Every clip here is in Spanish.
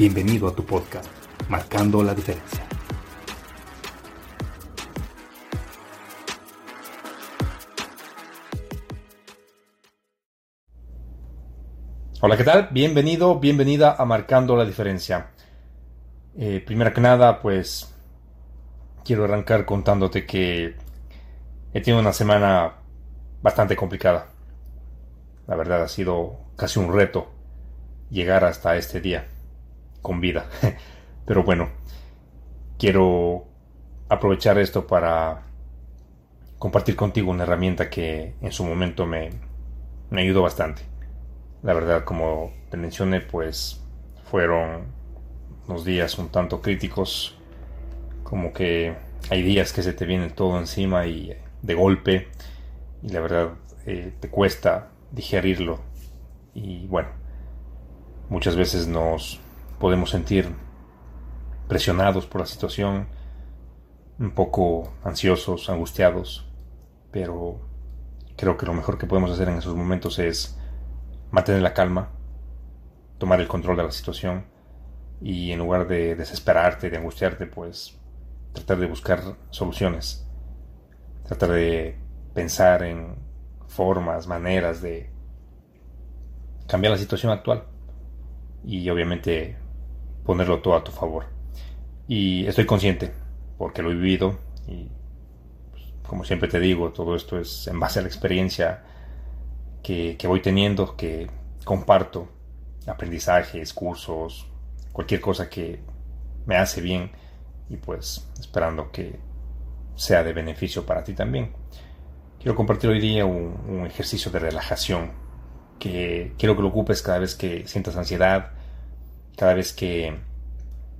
Bienvenido a tu podcast, Marcando la Diferencia. Hola, ¿qué tal? Bienvenido, bienvenida a Marcando la Diferencia. Eh, primero que nada, pues quiero arrancar contándote que he tenido una semana bastante complicada. La verdad ha sido casi un reto llegar hasta este día con vida. Pero bueno, quiero aprovechar esto para compartir contigo una herramienta que en su momento me, me ayudó bastante. La verdad, como te mencioné, pues fueron unos días un tanto críticos, como que hay días que se te viene todo encima y de golpe, y la verdad eh, te cuesta digerirlo. Y bueno, muchas veces nos podemos sentir presionados por la situación, un poco ansiosos, angustiados, pero creo que lo mejor que podemos hacer en esos momentos es mantener la calma, tomar el control de la situación y en lugar de desesperarte, de angustiarte, pues tratar de buscar soluciones, tratar de pensar en formas, maneras de cambiar la situación actual y obviamente ponerlo todo a tu favor. Y estoy consciente, porque lo he vivido y pues, como siempre te digo, todo esto es en base a la experiencia que, que voy teniendo, que comparto, aprendizajes, cursos, cualquier cosa que me hace bien y pues esperando que sea de beneficio para ti también. Quiero compartir hoy día un, ejercicio de relajación que quiero que lo ocupes cada vez que sientas ansiedad, cada vez que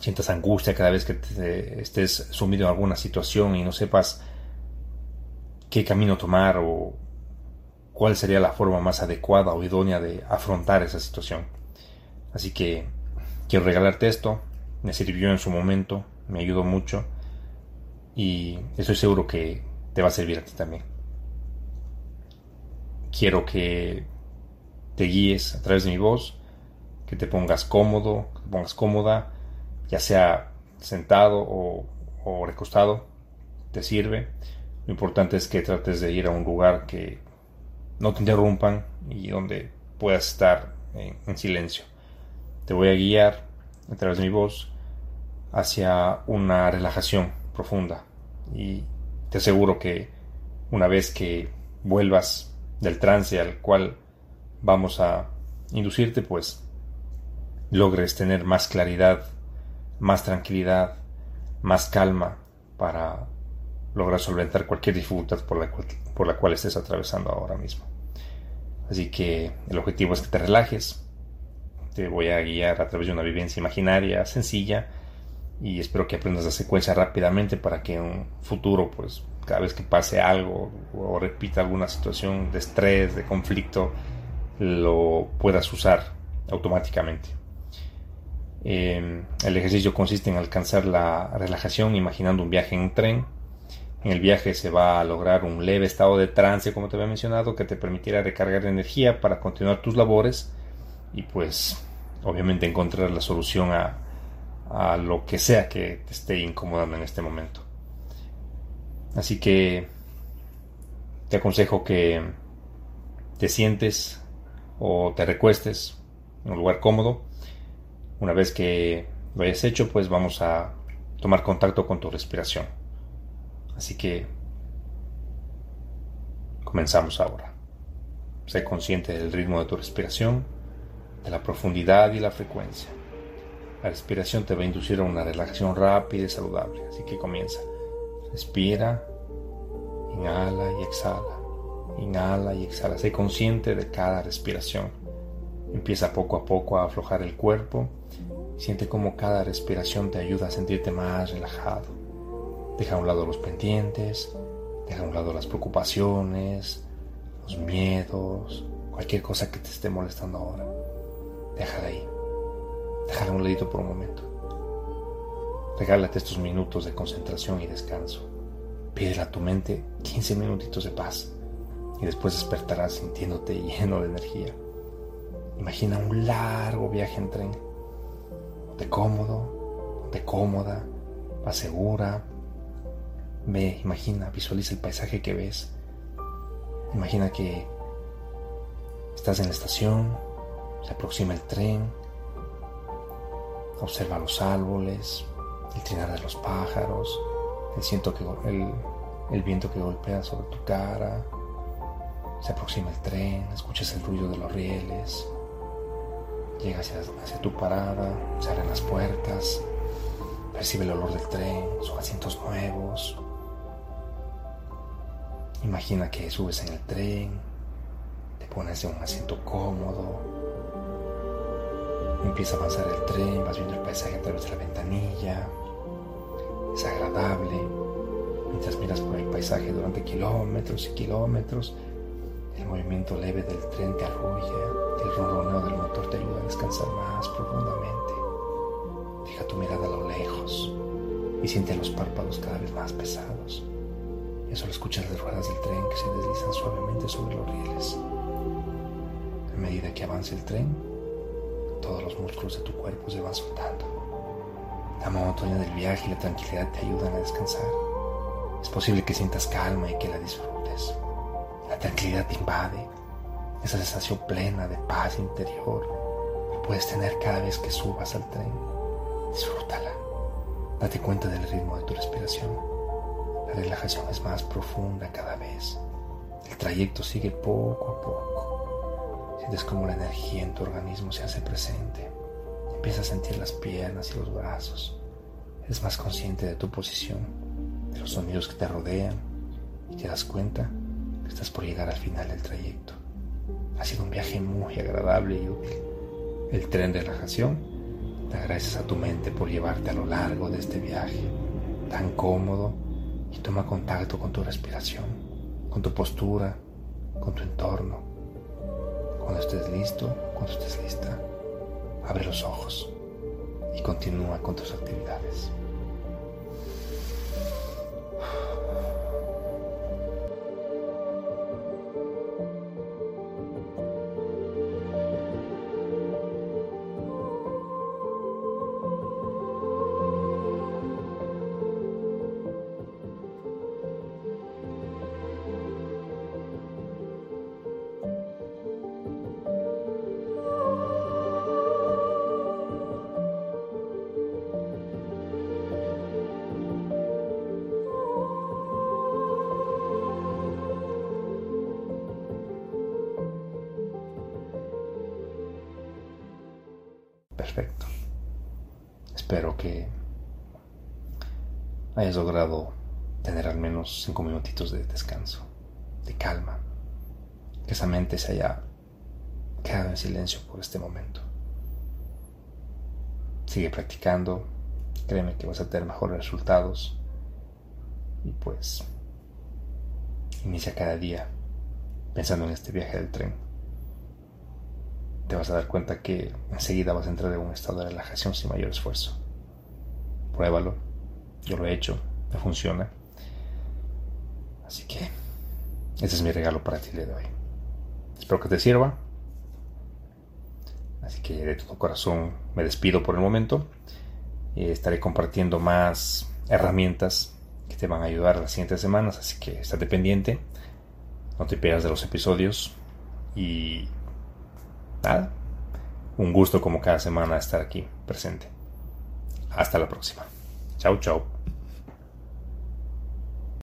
sientas angustia, cada vez que estés sumido en alguna situación y no sepas qué camino tomar o cuál sería la forma más adecuada o idónea de afrontar esa situación. Así que quiero regalarte esto, me sirvió en su momento, me ayudó mucho y estoy seguro que te va a servir a ti también quiero que te guíes a través de mi voz, que te pongas cómodo, que te pongas cómoda, ya sea sentado o, recostado, te sirve. Lo importante es que trates de ir a un lugar que no te interrumpan y donde puedas estar en, en silencio. Te voy a guiar a través de mi voz hacia una relajación profunda y te aseguro que una vez que vuelvas del trance al cual vamos a inducirte, pues logres tener más claridad, más tranquilidad, más calma para lograr solventar cualquier dificultad por la, cual, estés atravesando ahora mismo. Así que el objetivo es que te relajes. Te voy a guiar a través de una vivencia imaginaria sencilla y espero que aprendas la secuencia rápidamente para que en un futuro pues cada vez que pase algo o repita alguna situación de estrés, de conflicto, lo puedas usar automáticamente. Em, el ejercicio consiste en alcanzar la relajación imaginando un viaje en tren. En el viaje se va a lograr un leve estado de trance, como te había mencionado, que te permitirá recargar energía para continuar tus labores y pues obviamente encontrar la solución a, a lo que sea que te esté incomodando en este momento. Así que te aconsejo que te sientes o te recuestes en un lugar cómodo. Una vez que lo hayas hecho, pues vamos a tomar contacto con tu respiración. Así que comenzamos ahora. Sé consciente del ritmo de tu respiración, de la profundidad y la frecuencia. La respiración te va a inducir a una relajación rápida y saludable, así que comienza. Respira, inhala y exhala, inhala y exhala. Sé consciente de cada respiración. Empieza poco a poco a aflojar el cuerpo. Siente cómo cada respiración te ayuda a sentirte más relajado. Deja a un lado los pendientes, deja a un lado las preocupaciones, los miedos, cualquier cosa que te esté molestando ahora. Déjala ahí. Déjala a un ladito por un momento. Regálate estos minutos de concentración y descanso. Pídele a tu mente 15 minutitos de paz y después despertarás sintiéndote lleno de energía. Imagina un largo viaje en tren. de cómodo, de cómoda, va segura. Ve, imagina, visualiza el paisaje que ves. Imagina que estás en la estación, se aproxima el tren, observa los árboles, el trinar de los pájaros, el, siento que, el, viento que golpea sobre tu cara, se aproxima el tren, escuchas el ruido de los rieles, llega hacia, tu parada, se abren las puertas, percibe el olor del tren, sus asientos nuevos. Imagina que subes en el tren, te pones en un asiento cómodo, empieza a avanzar el tren, vas viendo el paisaje a través de la ventanilla, es agradable. Mientras miras por el paisaje durante kilómetros y kilómetros, el movimiento leve del tren te arrulla, más profundamente. Deja tu mirada a lo lejos y siente los párpados cada vez más pesados. Y solo escuchas las ruedas del tren que se deslizan suavemente sobre los rieles. A medida que avanza el tren, todos los músculos de tu cuerpo se van soltando. La monotonía del viaje y la tranquilidad te ayudan a descansar. Es posible que sientas calma y que la disfrutes. La tranquilidad te invade, esa sensación plena de paz interior puedes tener cada vez que subas al tren. Disfrútala. Date cuenta del ritmo de tu respiración. La relajación es más profunda cada vez. El trayecto sigue poco a poco. Sientes como la energía en tu organismo se hace presente Empiezas a sentir las piernas y los brazos. Eres más consciente de tu posición, de los sonidos que te rodean y te das cuenta que estás por llegar al final del trayecto. Ha sido un viaje muy agradable y útil. El tren de relajación te agradeces a tu mente por llevarte a lo largo de este viaje tan cómodo y toma contacto con tu respiración, con tu postura, con tu entorno. Cuando estés listo, cuando estés lista, abre los ojos y continúa con tus actividades. Perfecto. Espero que hayas logrado tener al menos cinco minutitos de descanso, de calma, que esa mente se haya quedado en silencio por este momento. Sigue practicando, créeme que vas a tener mejores resultados y pues inicia cada día pensando en este viaje del tren te vas a dar cuenta que enseguida vas a entrar en un estado de relajación sin mayor esfuerzo. Pruébalo. Yo lo he hecho. Me funciona. Así que ese es mi regalo para ti de hoy. Espero que te sirva. Así que de todo corazón me despido por el momento. Eh, estaré compartiendo más herramientas que te van a ayudar las siguientes semanas. Así que estate pendiente. No te pierdas de los episodios. Y un gusto como cada semana estar aquí presente. Hasta la próxima. Chao, chao.